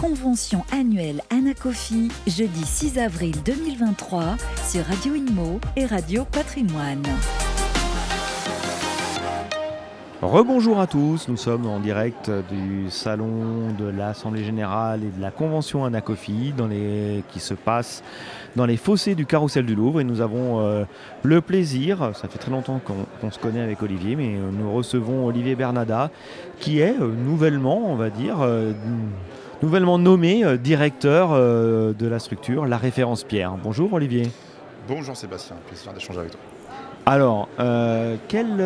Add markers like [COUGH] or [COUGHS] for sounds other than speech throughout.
convention annuelle Anacofi, jeudi 6 avril 2023 sur Radio Inmo et Radio Patrimoine. Rebonjour à tous, nous sommes en direct du salon de l'Assemblée Générale et de la Convention Anacofi qui se passe dans les fossés du Carrousel du Louvre et nous avons euh, le plaisir, ça fait très longtemps qu'on se connaît avec Olivier, mais euh, nous recevons Olivier Bernada qui est euh, nouvellement, on va dire, nouvellement nommé directeur de la structure La Référence Pierre. Bonjour Olivier. Bonjour Sébastien, plaisir d'échanger avec toi. Alors, quel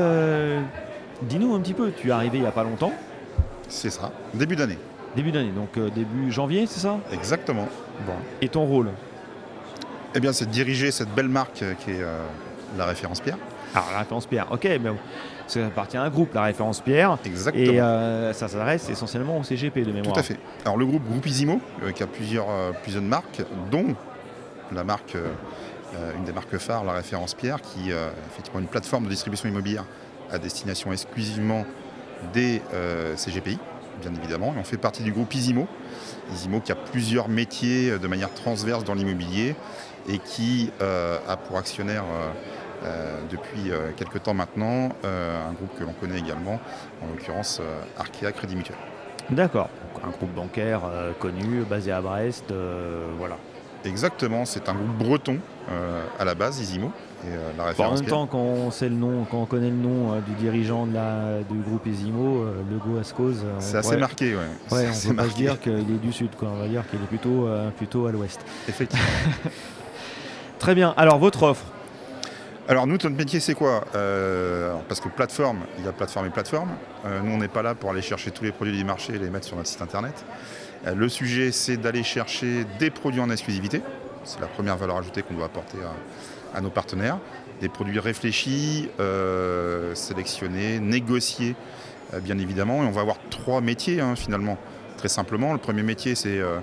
Dis-nous un petit peu, tu es arrivé il n'y a pas longtemps C'est ça, début d'année. Début d'année, donc euh, début janvier, c'est ça? Exactement. Bon. Et ton rôle? Eh bien, c'est de diriger cette belle marque euh, qui est euh, la référence Pierre. Alors, la référence Pierre, ok, mais ça appartient à un groupe, la référence Pierre. Exactement. Et ça s'adresse essentiellement au CGP de mémoire. Tout à fait. Alors, le groupe Groupe Isimo, qui a plusieurs, plusieurs marques, dont la marque, une des marques phares, la référence Pierre, qui est effectivement une plateforme de distribution immobilière à destination exclusivement des euh, CGPI, bien évidemment. Et on fait partie du groupe Isimo. Isimo qui a plusieurs métiers euh, de manière transverse dans l'immobilier et qui euh, a pour actionnaire depuis quelques temps maintenant un groupe que l'on connaît également, en l'occurrence Arkea Crédit Mutuel. D'accord, un groupe bancaire connu, basé à Brest, voilà. Exactement, c'est un groupe breton à la base, Isimo, euh, en même temps, quand on sait le nom, quand on connaît le nom euh, du dirigeant de la, du groupe Esimo, euh, le Go Ascos. C'est assez marqué, ouais. ouais on pas se dire qu'il est du sud, quoi. On va dire qu'il est plutôt, plutôt à l'ouest. Effectivement. [LAUGHS] Très bien. Alors, votre offre alors nous, notre métier, c'est quoi? Parce que plateforme, il y a plateforme et plateforme. nous, on n'est pas là pour aller chercher tous les produits du marché et les mettre sur notre site internet. le sujet, c'est d'aller chercher des produits en exclusivité. C'est la première valeur ajoutée qu'on doit apporter à, nos partenaires. Des produits réfléchis, euh, sélectionnés, négociés, euh, bien évidemment. Et on va avoir trois métiers hein, finalement. Très simplement, le premier métier, c'est euh,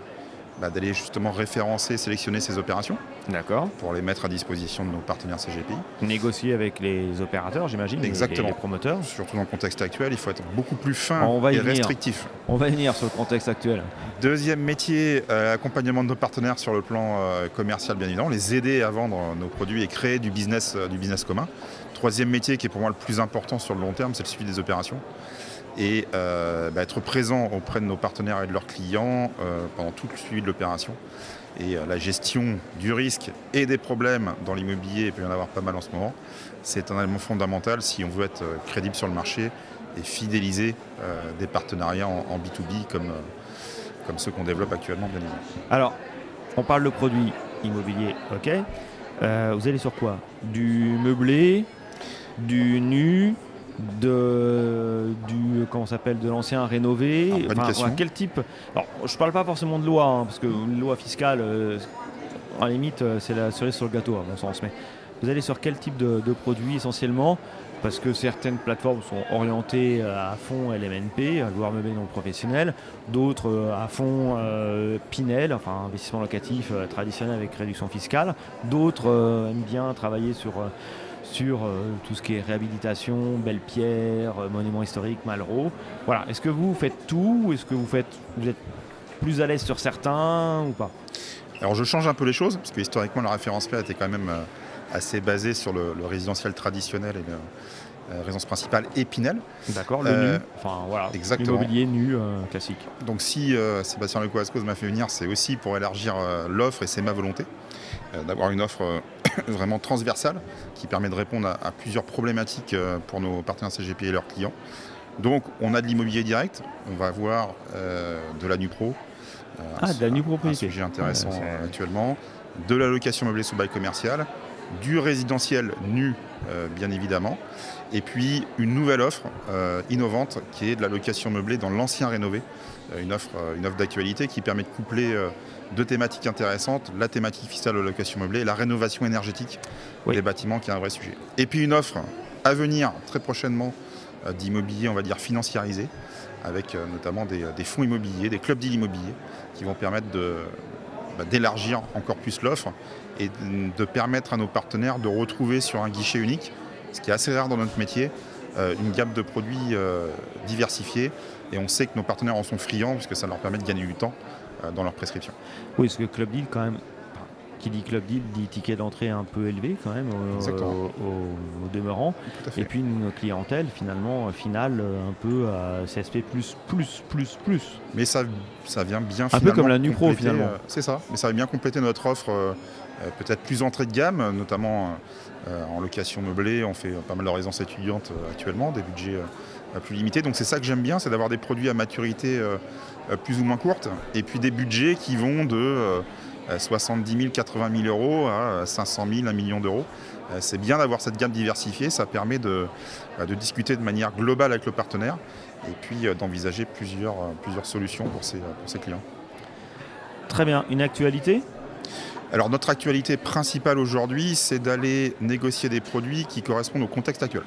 bah, d'aller justement référencer, sélectionner ces opérations. D'accord. Pour les mettre à disposition de nos partenaires CGPI. Négocier avec les opérateurs, j'imagine, Exactement. Les, promoteurs. Surtout dans le contexte actuel, il faut être beaucoup plus fin et restrictif. On va y venir sur le contexte actuel. Deuxième métier, euh, accompagnement de nos partenaires sur le plan euh, commercial, bien évidemment, les aider à vendre nos produits et créer du business, euh, du business commun. Troisième métier qui est pour moi le plus important sur le long terme, c'est le suivi des opérations et euh, bah, être présent auprès de nos partenaires et de leurs clients euh, pendant tout le suivi de l'opération. Et euh, la gestion du risque et des problèmes dans l'immobilier, il peut y en avoir pas mal en ce moment, c'est un élément fondamental si on veut être crédible sur le marché et fidéliser des partenariats en, B2B comme, comme ceux qu'on développe actuellement, bien évidemment. Alors, on parle de produits immobiliers, ok. vous allez sur quoi? Du meublé, du nu, de du comment s'appelle de l'ancien rénové. Enfin, quel type? Alors je parle pas forcément de loi hein, parce que une loi fiscale euh, en limite euh, c'est la cerise sur le gâteau à mon sens mais vous allez sur quel type de, produits essentiellement? Parce que certaines plateformes sont orientées à fond LMNP, à loueur meublé non professionnel, d'autres euh, à fond Pinel, enfin investissement locatif traditionnel avec réduction fiscale, d'autres aiment bien travailler sur sur euh, tout ce qui est réhabilitation, belle pierre, euh, monument historique, Malraux. Voilà. Est-ce que vous faites tout ou est-ce que vous faites, vous êtes plus à l'aise sur certains ou pas? Alors je change un peu les choses parce que historiquement la référence P était quand même euh, assez basée sur le, résidentiel traditionnel et la résidence principale Épinel. D'accord, le nu, enfin voilà, l'immobilier nu classique. Donc si Sébastien Lecoascos m'a fait venir, c'est aussi pour élargir l'offre et c'est ma volonté d'avoir une offre [COUGHS] vraiment transversale qui permet de répondre à, plusieurs problématiques euh, pour nos partenaires CGP et leurs clients. Donc on a de l'immobilier direct, on va avoir euh, de la NUPRO, euh, ah, de la NUPRO un sujet intéressant actuellement, de la location meublée sous bail commercial, du résidentiel nu bien évidemment, et puis une nouvelle offre innovante qui est de la location meublée dans l'ancien rénové, une offre, une offre d'actualité qui permet de coupler deux thématiques intéressantes, la thématique fiscale de location meublée et la rénovation énergétique des bâtiments qui est un vrai sujet. Et puis une offre à venir très prochainement euh, d'immobilier, on va dire financiarisé, avec euh, notamment des, fonds immobiliers, des clubs d'immobilier qui vont permettre bah, d'élargir encore plus l'offre et de permettre à nos partenaires de retrouver sur un guichet unique, ce qui est assez rare dans notre métier, une gamme de produits diversifiés. Et on sait que nos partenaires en sont friands, puisque ça leur permet de gagner du temps dans leur prescription. Oui, parce que Club Deal, quand même, qui dit club deal dit ticket d'entrée un peu élevé quand même au, demeurant. Et puis une clientèle finalement euh, finale euh, un peu à CSP plus plus plus plus. Mais ça, ça vient bien Un peu comme la Nupro finalement. Euh, c'est ça, mais ça va bien compléter notre offre peut-être plus entrée de gamme, notamment en location meublée. On fait pas mal de résidences étudiantes actuellement, des budgets plus limités. Donc c'est ça que j'aime bien, c'est d'avoir des produits à maturité plus ou moins courte et puis des budgets qui vont de 70 000, 80 000 euros à 500 000, 1 million d'euros. Euh, c'est bien d'avoir cette gamme diversifiée, ça permet de, euh, de, discuter de manière globale avec le partenaire et puis euh, d'envisager plusieurs, plusieurs solutions pour ces, pour ses clients. Très bien, une actualité? Alors notre actualité principale aujourd'hui, c'est d'aller négocier des produits qui correspondent au contexte actuel.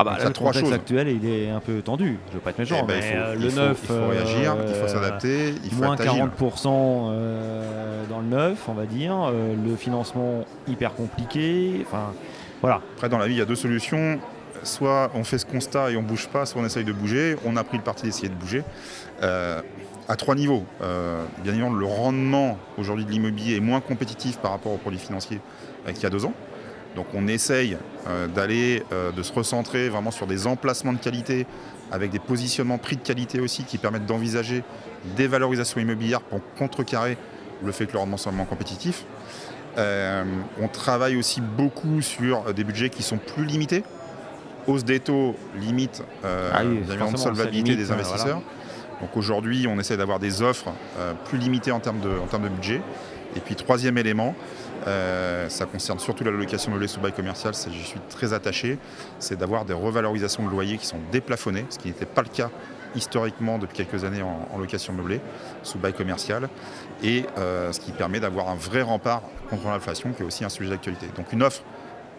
Ah bah, le contexte actuel, il est un peu tendu. Je ne veux pas être méchant, eh ben, mais euh, le il faut réagir, il faut euh, s'adapter, il faut moins 40% euh, dans le neuf, on va dire. le financement hyper compliqué. Enfin, voilà. Après, dans la vie, il y a deux solutions. Soit on fait ce constat et on bouge pas, soit on essaye de bouger. On a pris le parti d'essayer de bouger. à trois niveaux. bien évidemment, le rendement aujourd'hui de l'immobilier est moins compétitif par rapport aux produits financiers qu'il y a deux ans. Donc on essaye euh, d'aller, euh, de se recentrer vraiment sur des emplacements de qualité, avec des positionnements prix de qualité aussi, qui permettent d'envisager des valorisations immobilières pour contrecarrer le fait que le rendement soit moins compétitif. Euh, on travaille aussi beaucoup sur des budgets qui sont plus limités. Hausse des taux limite ah la solvabilité des investisseurs. Donc aujourd'hui, on essaie d'avoir des offres plus limitées en termes, de, budget. Et puis troisième élément, euh, ça concerne surtout la location meublée sous bail commercial, j'y suis très attaché, c'est d'avoir des revalorisations de loyers qui sont déplafonnés, ce qui n'était pas le cas historiquement depuis quelques années en, location meublée sous bail commercial, et euh, ce qui permet d'avoir un vrai rempart contre l'inflation, qui est aussi un sujet d'actualité. Donc une offre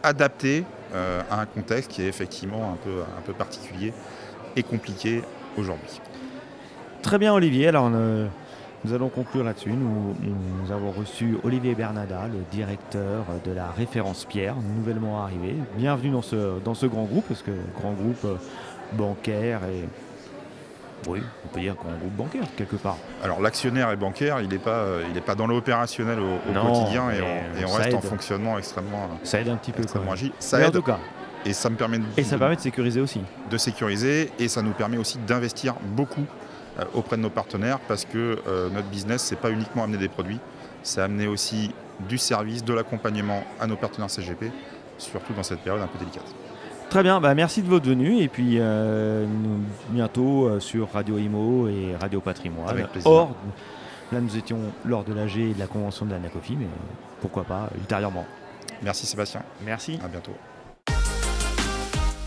adaptée euh, à un contexte qui est effectivement un peu particulier et compliqué aujourd'hui. Très bien Olivier, alors nous allons conclure là-dessus. Nous, avons reçu Olivier Bernada, le directeur de la référence Pierre, nouvellement arrivé. Bienvenue dans ce, dans ce grand groupe, parce que grand groupe euh, bancaire et oui, on peut dire grand groupe bancaire quelque part. Alors l'actionnaire est bancaire, il n'est pas, euh, il pas dans l'opérationnel au, quotidien et on, reste en fonctionnement extrêmement. Ça aide un petit peu. Ça aide. En tout cas. Et ça me permet de, et ça permet de sécuriser aussi. De sécuriser et ça nous permet aussi d'investir beaucoup euh, auprès de nos partenaires parce que euh, notre business, c'est pas uniquement amener des produits, c'est amener aussi du service, de l'accompagnement à nos partenaires CGP, surtout dans cette période un peu délicate. Très bien, bah merci de votre venue et puis euh, bientôt sur Radio Imo et Radio Patrimoine. Avec plaisir. Or, là nous étions lors de l'AG et de la convention de la NACOFI, mais pourquoi pas ultérieurement. Merci Sébastien. Merci. À bientôt